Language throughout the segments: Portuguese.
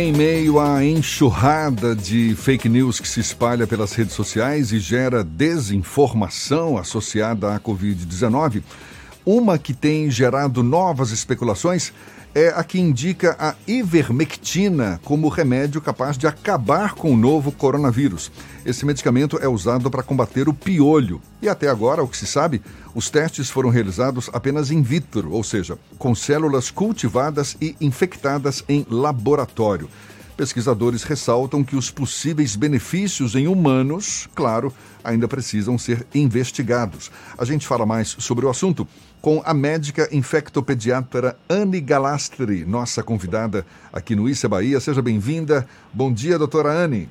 Em meio à enxurrada de fake news que se espalha pelas redes sociais e gera desinformação associada à Covid-19, uma que tem gerado novas especulações é a que indica a ivermectina como remédio capaz de acabar com o novo coronavírus. Esse medicamento é usado para combater o piolho. E até agora, o que se sabe, os testes foram realizados apenas in vitro, ou seja, com células cultivadas e infectadas em laboratório. Pesquisadores ressaltam que os possíveis benefícios em humanos, claro, ainda precisam ser investigados. A gente fala mais sobre o assunto com a médica infectopediatra Anne Galastri, nossa convidada aqui no Issa Bahia. Seja bem-vinda. Bom dia, doutora Anne.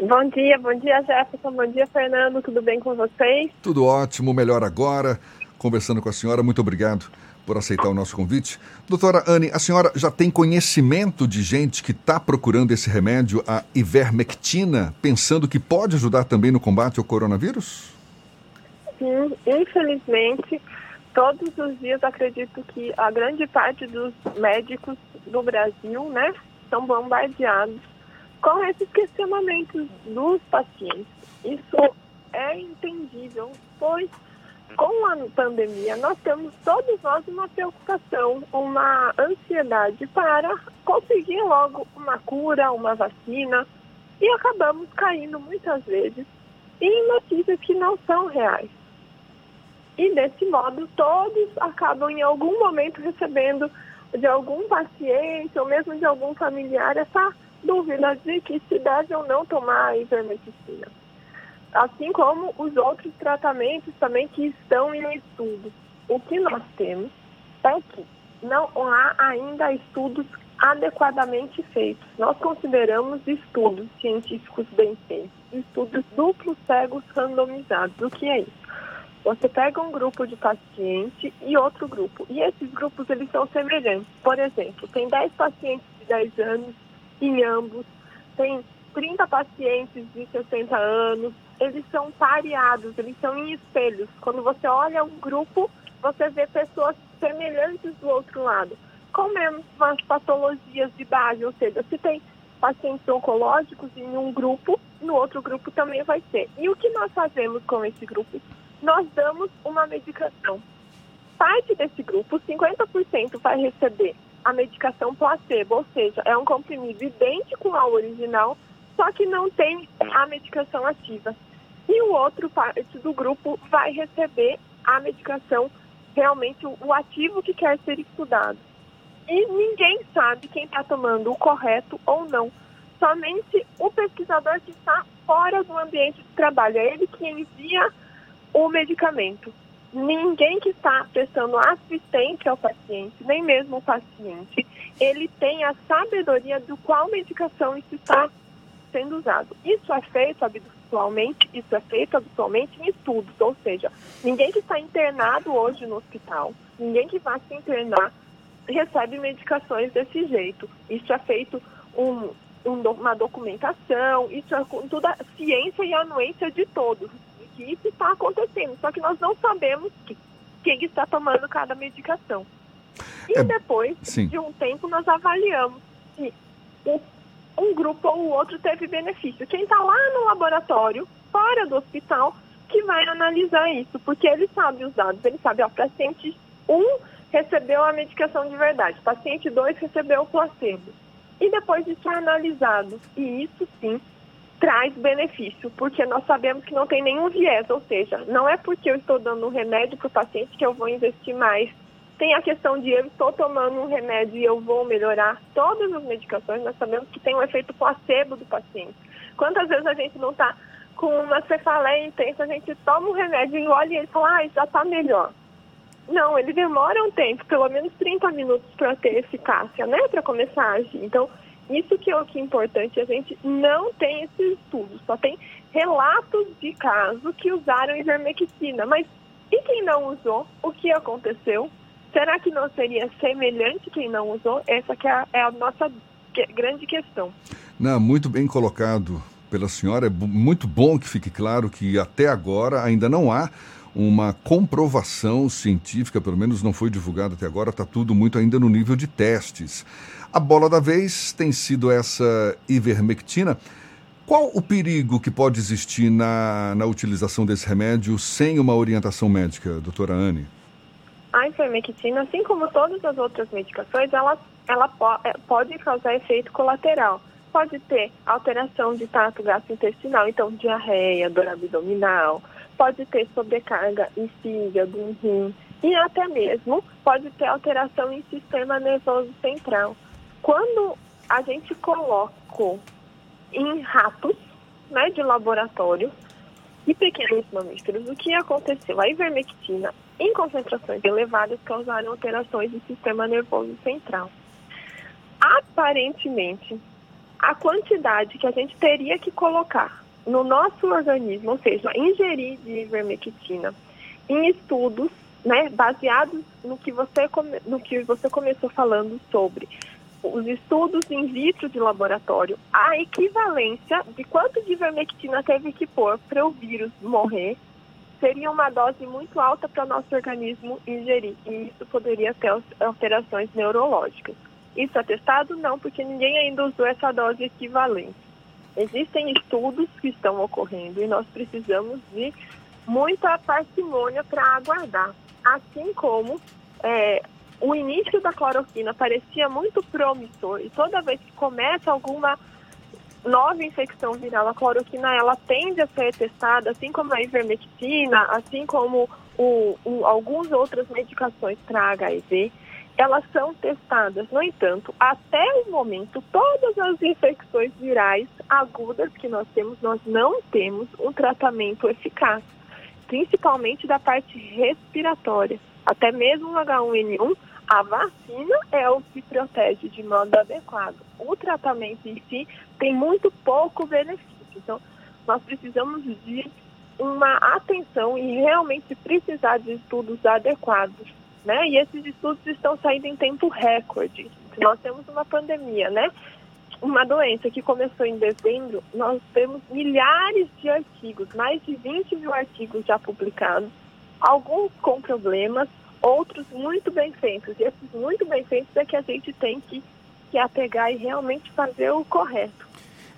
Bom dia, bom dia, Jefferson. Bom dia, Fernando. Tudo bem com vocês? Tudo ótimo, melhor agora. Conversando com a senhora, muito obrigado por aceitar o nosso convite. Doutora Anne, a senhora já tem conhecimento de gente que está procurando esse remédio, a ivermectina, pensando que pode ajudar também no combate ao coronavírus? Sim, infelizmente, todos os dias acredito que a grande parte dos médicos do Brasil, né, são bombardeados com esses questionamentos dos pacientes. Isso é entendível, pois com a pandemia nós temos todos nós uma preocupação, uma ansiedade para conseguir logo uma cura, uma vacina e acabamos caindo muitas vezes em notícias que não são reais. E desse modo, todos acabam em algum momento recebendo de algum paciente ou mesmo de algum familiar essa dúvida de que se deve ou não tomar a ivermectina. Assim como os outros tratamentos também que estão em estudo. O que nós temos é que não há ainda estudos adequadamente feitos. Nós consideramos estudos científicos bem feitos, estudos duplos cegos randomizados. O que é isso? Você pega um grupo de paciente e outro grupo. E esses grupos, eles são semelhantes. Por exemplo, tem 10 pacientes de 10 anos em ambos, tem 30 pacientes de 60 anos. Eles são pareados, eles são em espelhos. Quando você olha um grupo, você vê pessoas semelhantes do outro lado, com mesmas patologias de base, ou seja, se tem pacientes oncológicos em um grupo, no outro grupo também vai ser. E o que nós fazemos com esse grupo? Nós damos uma medicação. Parte desse grupo, 50% vai receber a medicação placebo, ou seja, é um comprimido idêntico ao original, só que não tem a medicação ativa. E o outro parte do grupo vai receber a medicação, realmente o ativo que quer ser estudado. E ninguém sabe quem está tomando o correto ou não. Somente o pesquisador que está fora do ambiente de trabalho. É ele que envia o medicamento. Ninguém que está prestando assistência ao paciente, nem mesmo o paciente, ele tem a sabedoria do qual medicação está sendo usado. Isso é feito habitualmente, isso é feito habitualmente em estudos, ou seja, ninguém que está internado hoje no hospital, ninguém que vai se internar recebe medicações desse jeito. Isso é feito um, um, uma documentação, isso é toda a ciência e anuência de todos que isso está acontecendo, só que nós não sabemos que, quem está tomando cada medicação. E é, depois sim. de um tempo nós avaliamos se um, um grupo ou o outro teve benefício. Quem está lá no laboratório, fora do hospital, que vai analisar isso, porque ele sabe os dados, ele sabe, ó, paciente 1 um recebeu a medicação de verdade, paciente 2 recebeu o placebo. E depois isso é analisado. E isso sim traz benefício, porque nós sabemos que não tem nenhum viés, ou seja, não é porque eu estou dando um remédio para o paciente que eu vou investir mais. Tem a questão de eu estou tomando um remédio e eu vou melhorar. Todas as medicações nós sabemos que tem um efeito placebo do paciente. Quantas vezes a gente não está com uma cefaleia intensa, a gente toma um remédio, engole e ele fala, ah, já está melhor. Não, ele demora um tempo, pelo menos 30 minutos para ter eficácia, né? Para começar a agir. Então, isso que é o que é importante, a gente não tem esses estudos, só tem relatos de casos que usaram ivermectina. Mas e quem não usou? O que aconteceu? Será que não seria semelhante quem não usou? Essa que é a, é a nossa grande questão. Não, muito bem colocado pela senhora. É muito bom que fique claro que até agora ainda não há uma comprovação científica, pelo menos não foi divulgada até agora, está tudo muito ainda no nível de testes. A bola da vez tem sido essa ivermectina. Qual o perigo que pode existir na, na utilização desse remédio sem uma orientação médica, doutora Anne? A ivermectina, assim como todas as outras medicações, ela, ela po é, pode causar efeito colateral. Pode ter alteração de trato gastrointestinal, então diarreia, dor abdominal, pode ter sobrecarga em fígado, em rim, e até mesmo pode ter alteração em sistema nervoso central. Quando a gente coloca em ratos né, de laboratório e pequenos mamíferos, o que aconteceu? A ivermectina, em concentrações elevadas, causaram alterações no sistema nervoso central. Aparentemente, a quantidade que a gente teria que colocar no nosso organismo, ou seja, ingerir de ivermectina, em estudos, né, baseados no que você no que você começou falando sobre os estudos in vitro de laboratório, a equivalência de quanto de ivermectina teve que pôr para o vírus morrer seria uma dose muito alta para o nosso organismo ingerir e isso poderia ter alterações neurológicas. Isso é testado? Não, porque ninguém ainda usou essa dose equivalente. Existem estudos que estão ocorrendo e nós precisamos de muita parcimônia para aguardar. Assim como é, o início da cloroquina parecia muito promissor e toda vez que começa alguma nova infecção viral, a cloroquina ela tende a ser testada, assim como a ivermectina, assim como o, o, algumas outras medicações para HIV, elas são testadas. No entanto, até o momento, todas as infecções virais agudas que nós temos, nós não temos um tratamento eficaz, principalmente da parte respiratória. Até mesmo o H1N1 a vacina é o que protege de modo adequado. O tratamento em si tem muito pouco benefício. Então, nós precisamos de uma atenção e realmente precisar de estudos adequados, né? E esses estudos estão saindo em tempo recorde. Nós temos uma pandemia, né? Uma doença que começou em dezembro, nós temos milhares de artigos, mais de 20 mil artigos já publicados, alguns com problemas, outros muito bem feitos. E esses muito bem feitos é que a gente tem que, que apegar e realmente fazer o correto.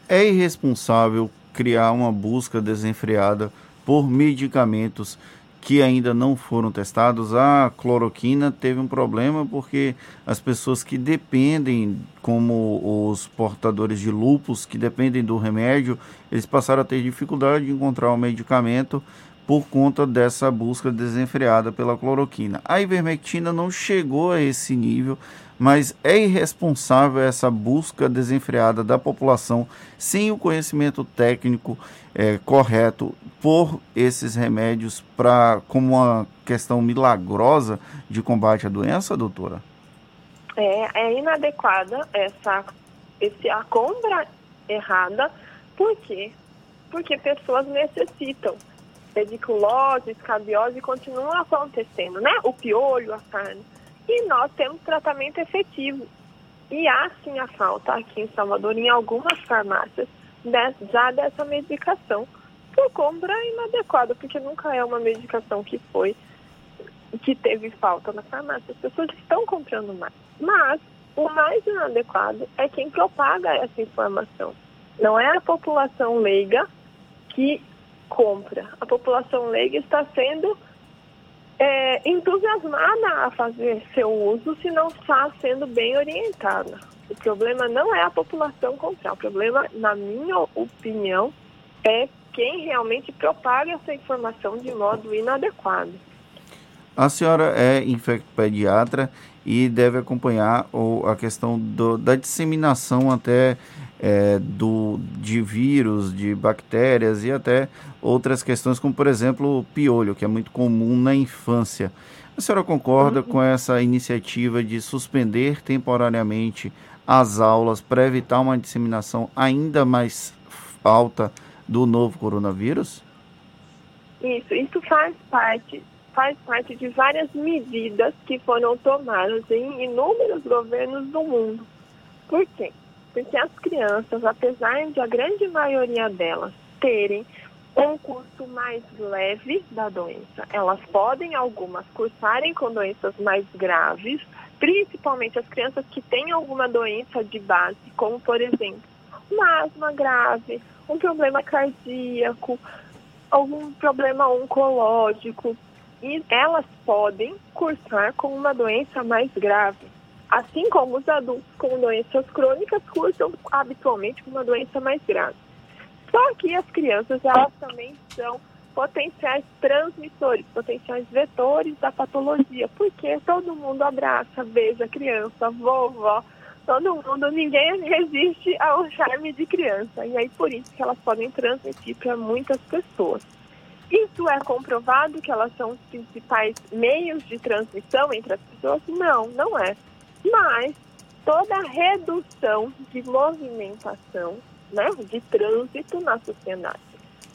É irresponsável criar uma busca desenfreada por medicamentos que ainda não foram testados. A cloroquina teve um problema porque as pessoas que dependem, como os portadores de lupus, que dependem do remédio, eles passaram a ter dificuldade de encontrar o medicamento por conta dessa busca desenfreada pela cloroquina. A ivermectina não chegou a esse nível, mas é irresponsável essa busca desenfreada da população sem o conhecimento técnico é, correto por esses remédios para como uma questão milagrosa de combate à doença, doutora? É, é inadequada essa esse, a compra errada, por quê? Porque pessoas necessitam pediculose, escabiose continuam acontecendo, né? O piolho, a carne. E nós temos tratamento efetivo. E há sim a falta aqui em Salvador, em algumas farmácias, já dessa medicação por compra inadequada, porque nunca é uma medicação que foi, que teve falta na farmácia. As pessoas estão comprando mais. Mas o mais inadequado é quem propaga essa informação. Não é a população leiga que compra. A população leiga está sendo é, entusiasmada a fazer seu uso se não está sendo bem orientada. O problema não é a população comprar, o problema, na minha opinião, é quem realmente propaga essa informação de modo inadequado. A senhora é infectopediatra e deve acompanhar o, a questão do, da disseminação até é, do, de vírus, de bactérias e até outras questões, como por exemplo o piolho, que é muito comum na infância. A senhora concorda com essa iniciativa de suspender temporariamente as aulas para evitar uma disseminação ainda mais alta do novo coronavírus? Isso, isso faz parte, faz parte de várias medidas que foram tomadas em inúmeros governos do mundo. Por quê? Porque as crianças, apesar de a grande maioria delas terem um curso mais leve da doença. Elas podem, algumas, cursarem com doenças mais graves, principalmente as crianças que têm alguma doença de base, como, por exemplo, uma asma grave, um problema cardíaco, algum problema oncológico. E elas podem cursar com uma doença mais grave. Assim como os adultos com doenças crônicas cursam habitualmente com uma doença mais grave. Só que as crianças, elas também são potenciais transmissores, potenciais vetores da patologia, porque todo mundo abraça, beija criança, vovó, todo mundo, ninguém resiste ao charme de criança. E aí por isso que elas podem transmitir para muitas pessoas. Isso é comprovado que elas são os principais meios de transmissão entre as pessoas? Não, não é. Mas toda redução de movimentação, né, de trânsito na sociedade,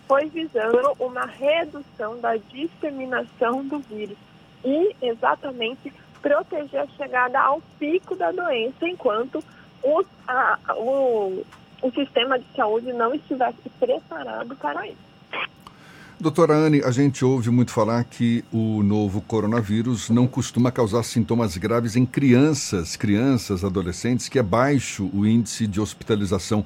foi visando uma redução da disseminação do vírus e exatamente proteger a chegada ao pico da doença enquanto o, a, o, o sistema de saúde não estivesse preparado para isso. Doutora Anne, a gente ouve muito falar que o novo coronavírus não costuma causar sintomas graves em crianças, crianças, adolescentes, que é baixo o índice de hospitalização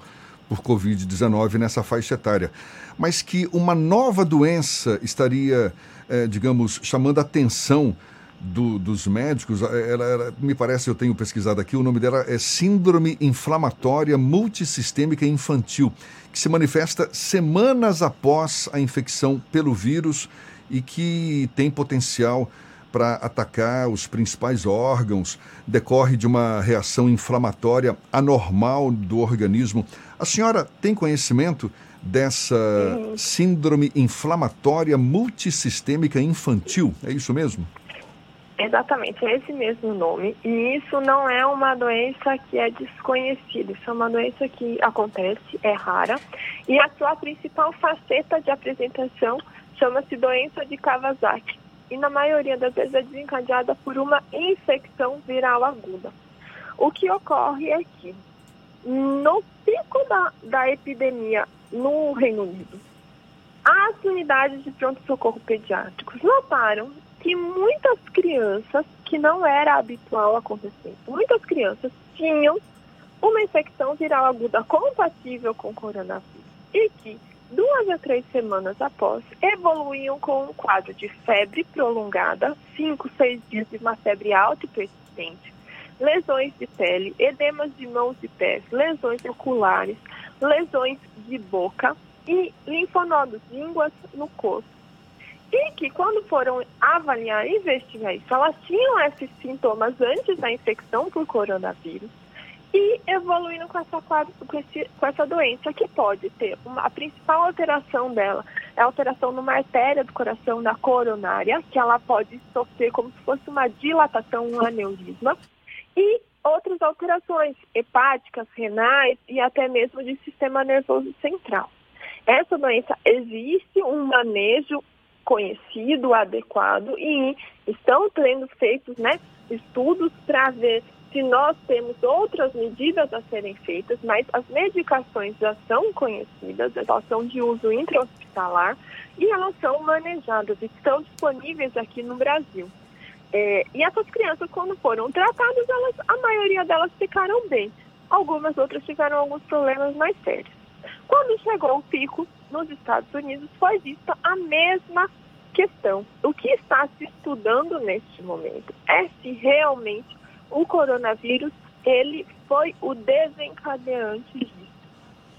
por Covid-19 nessa faixa etária, mas que uma nova doença estaria, eh, digamos, chamando a atenção do, dos médicos, ela, ela, me parece, eu tenho pesquisado aqui, o nome dela é Síndrome Inflamatória Multissistêmica Infantil, que se manifesta semanas após a infecção pelo vírus e que tem potencial para atacar os principais órgãos, decorre de uma reação inflamatória anormal do organismo. A senhora tem conhecimento dessa síndrome inflamatória multissistêmica infantil? É isso mesmo? Exatamente, é esse mesmo nome. E isso não é uma doença que é desconhecida, isso é uma doença que acontece, é rara. E a sua principal faceta de apresentação chama-se doença de Kawasaki. E na maioria das vezes é desencadeada por uma infecção viral aguda. O que ocorre é que, no pico da, da epidemia no Reino Unido, as unidades de pronto-socorro pediátricos notaram que muitas crianças, que não era habitual acontecer, muitas crianças tinham uma infecção viral aguda compatível com coronavírus e que duas a três semanas após evoluíam com um quadro de febre prolongada, cinco, seis dias de uma febre alta e persistente, lesões de pele, edemas de mãos e pés, lesões oculares, lesões de boca e linfonodos, línguas no corpo e que quando foram avaliar e investigar isso, elas tinham esses sintomas antes da infecção por coronavírus e evoluindo com essa, com, esse, com essa doença, que pode ter uma, a principal alteração dela é a alteração numa artéria do coração, na coronária, que ela pode sofrer como se fosse uma dilatação, um aneurisma, e outras alterações hepáticas, renais e até mesmo de sistema nervoso central. Essa doença existe um manejo conhecido, adequado e estão sendo feitos né, estudos para ver se nós temos outras medidas a serem feitas, mas as medicações já são conhecidas, elas são de uso intra-hospitalar e elas são manejadas, estão disponíveis aqui no Brasil. É, e essas crianças, quando foram tratadas, elas, a maioria delas ficaram bem. Algumas outras tiveram alguns problemas mais sérios. Quando chegou o pico nos Estados Unidos, foi vista a mesma questão. O que está se estudando neste momento é se realmente o coronavírus ele foi o desencadeante disso.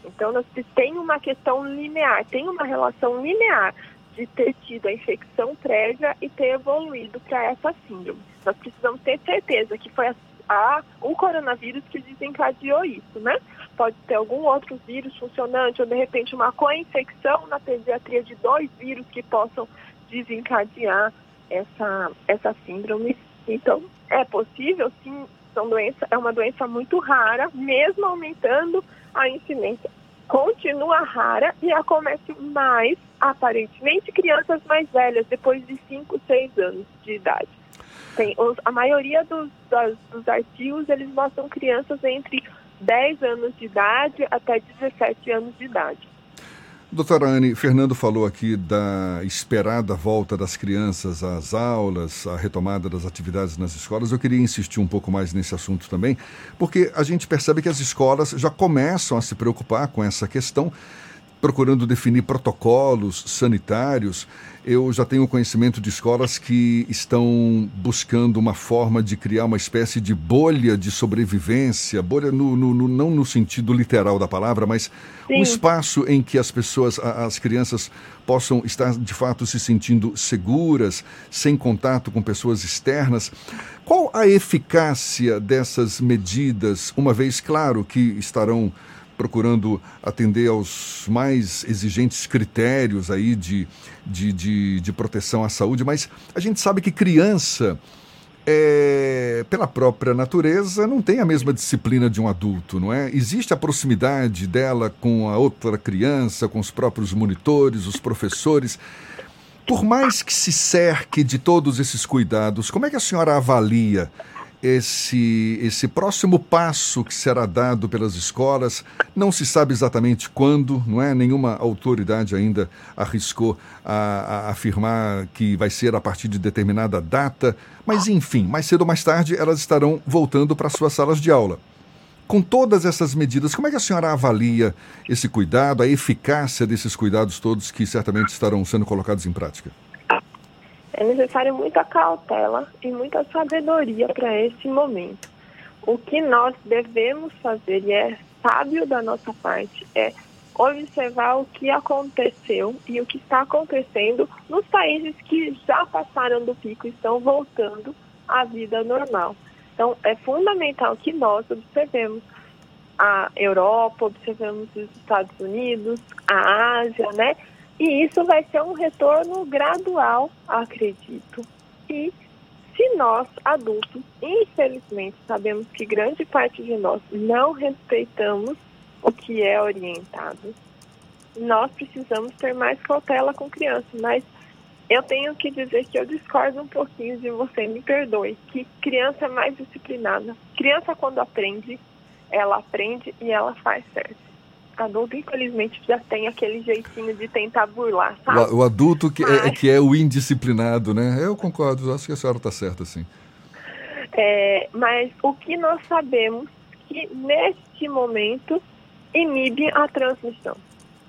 Então, nós tem uma questão linear, tem uma relação linear de ter tido a infecção prévia e ter evoluído para essa síndrome. Nós precisamos ter certeza que foi a, a, o coronavírus que desencadeou isso, né? pode ter algum outro vírus funcionante, ou de repente uma co-infecção na pediatria de dois vírus que possam desencadear essa, essa síndrome. Então, é possível, sim, são doença, é uma doença muito rara, mesmo aumentando a incidência. Continua rara e acomete mais, aparentemente, crianças mais velhas, depois de 5, 6 anos de idade. Tem, os, a maioria dos, dos artigos, eles mostram crianças entre 10 anos de idade até 17 anos de idade. Doutora Anne, Fernando falou aqui da esperada volta das crianças às aulas, a retomada das atividades nas escolas. Eu queria insistir um pouco mais nesse assunto também, porque a gente percebe que as escolas já começam a se preocupar com essa questão procurando definir protocolos sanitários. Eu já tenho conhecimento de escolas que estão buscando uma forma de criar uma espécie de bolha de sobrevivência, bolha no, no, no não no sentido literal da palavra, mas Sim. um espaço em que as pessoas, as crianças possam estar de fato se sentindo seguras, sem contato com pessoas externas. Qual a eficácia dessas medidas, uma vez claro que estarão procurando atender aos mais exigentes critérios aí de, de, de, de proteção à saúde, mas a gente sabe que criança, é, pela própria natureza, não tem a mesma disciplina de um adulto, não é? Existe a proximidade dela com a outra criança, com os próprios monitores, os professores. Por mais que se cerque de todos esses cuidados, como é que a senhora avalia esse, esse próximo passo que será dado pelas escolas. Não se sabe exatamente quando, não é? Nenhuma autoridade ainda arriscou a, a afirmar que vai ser a partir de determinada data, mas enfim, mais cedo ou mais tarde elas estarão voltando para suas salas de aula. Com todas essas medidas, como é que a senhora avalia esse cuidado, a eficácia desses cuidados todos que certamente estarão sendo colocados em prática? É necessário muita cautela e muita sabedoria para esse momento. O que nós devemos fazer, e é sábio da nossa parte, é observar o que aconteceu e o que está acontecendo nos países que já passaram do pico e estão voltando à vida normal. Então, é fundamental que nós observemos a Europa, observemos os Estados Unidos, a Ásia, né? E isso vai ser um retorno gradual, acredito. E se nós, adultos, infelizmente sabemos que grande parte de nós não respeitamos o que é orientado, nós precisamos ter mais cautela com crianças. Mas eu tenho que dizer que eu discordo um pouquinho de você, me perdoe, que criança é mais disciplinada. Criança, quando aprende, ela aprende e ela faz certo adulto, infelizmente, já tem aquele jeitinho de tentar burlar, sabe? O, o adulto que, Mas... é, que é o indisciplinado, né? Eu concordo, acho que a senhora está certa, sim. É, mas o que nós sabemos que neste momento inibe a transmissão.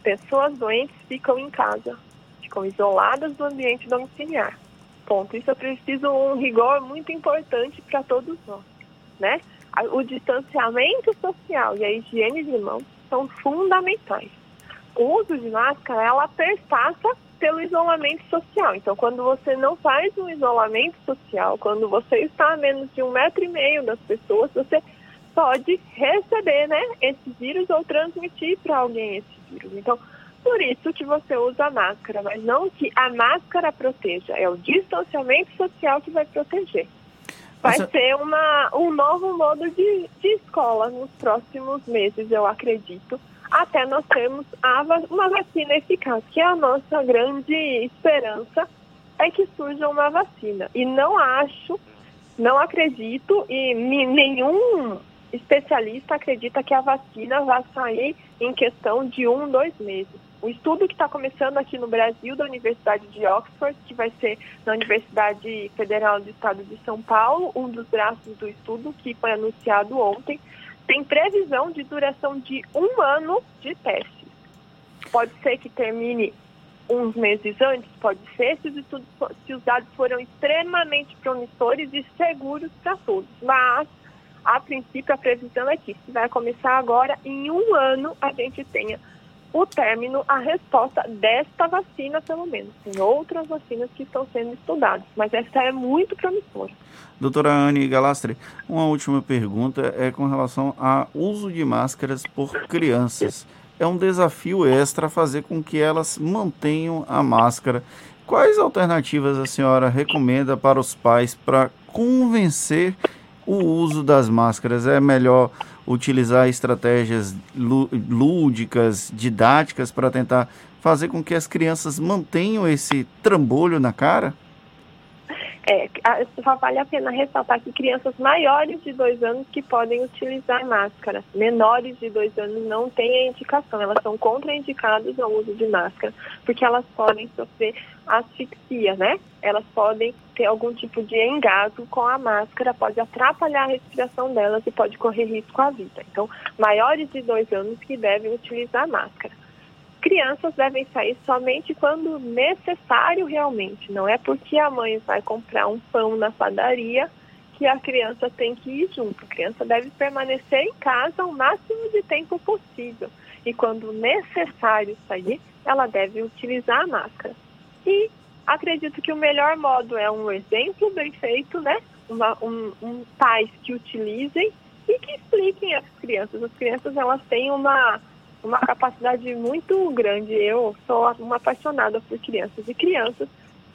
Pessoas doentes ficam em casa, ficam isoladas do ambiente domiciliar. Ponto. Isso é preciso um rigor muito importante para todos nós, né? O distanciamento social e a higiene de mãos são fundamentais. O uso de máscara, ela perpassa pelo isolamento social. Então, quando você não faz um isolamento social, quando você está a menos de um metro e meio das pessoas, você pode receber né, esse vírus ou transmitir para alguém esse vírus. Então, por isso que você usa a máscara, mas não que a máscara proteja, é o distanciamento social que vai proteger. Vai ser uma, um novo modo de, de escola nos próximos meses, eu acredito, até nós termos a, uma vacina eficaz, que é a nossa grande esperança, é que surja uma vacina. E não acho, não acredito, e nenhum especialista acredita que a vacina vai sair em questão de um, dois meses o estudo que está começando aqui no Brasil, da Universidade de Oxford, que vai ser na Universidade Federal do Estado de São Paulo, um dos braços do estudo que foi anunciado ontem, tem previsão de duração de um ano de testes. Pode ser que termine uns meses antes, pode ser, se os, estudos, se os dados foram extremamente promissores e seguros para todos. Mas, a princípio, a previsão é que se vai começar agora, em um ano a gente tenha o término, a resposta desta vacina, pelo menos. Tem outras vacinas que estão sendo estudadas, mas essa é muito promissora. Doutora Anne Galastre, uma última pergunta é com relação ao uso de máscaras por crianças. É um desafio extra fazer com que elas mantenham a máscara. Quais alternativas a senhora recomenda para os pais para convencer o uso das máscaras? É melhor utilizar estratégias lúdicas, didáticas para tentar fazer com que as crianças mantenham esse trambolho na cara? É, só vale a pena ressaltar que crianças maiores de dois anos que podem utilizar máscara. Menores de dois anos não têm a indicação, elas são contraindicadas ao uso de máscara, porque elas podem sofrer asfixia, né? Elas podem ter algum tipo de engasgo com a máscara, pode atrapalhar a respiração delas e pode correr risco à vida. Então, maiores de dois anos que devem utilizar máscara crianças devem sair somente quando necessário realmente. Não é porque a mãe vai comprar um pão na padaria que a criança tem que ir junto. A criança deve permanecer em casa o máximo de tempo possível. E quando necessário sair, ela deve utilizar a máscara. E acredito que o melhor modo é um exemplo bem feito, né? Uma, um, um pais que utilizem e que expliquem às crianças. As crianças elas têm uma uma capacidade muito grande. Eu sou uma apaixonada por crianças e crianças,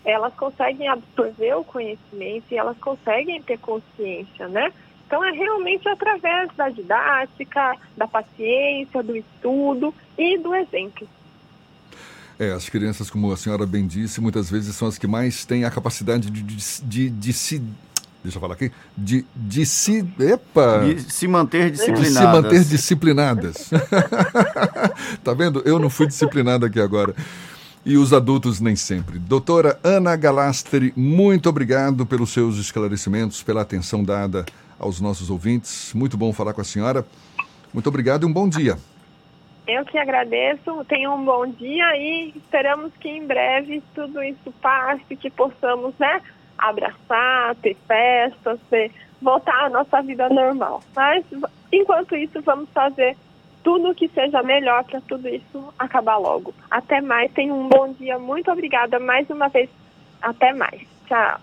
elas conseguem absorver o conhecimento e elas conseguem ter consciência, né? Então é realmente através da didática, da paciência, do estudo e do exemplo. É, as crianças, como a senhora bem disse, muitas vezes são as que mais têm a capacidade de, de, de, de se deixa eu falar aqui, de, de se. Epa! De se manter disciplinadas. De se manter disciplinadas. tá vendo? Eu não fui disciplinado aqui agora. E os adultos nem sempre. Doutora Ana Galastri, muito obrigado pelos seus esclarecimentos, pela atenção dada aos nossos ouvintes. Muito bom falar com a senhora. Muito obrigado e um bom dia. Eu que agradeço, tenha um bom dia e esperamos que em breve tudo isso passe, que possamos, né, abraçar, ter festas, ter, voltar à nossa vida normal. Mas, enquanto isso, vamos fazer tudo o que seja melhor para tudo isso acabar logo. Até mais, tenha um bom dia. Muito obrigada mais uma vez. Até mais. Tchau.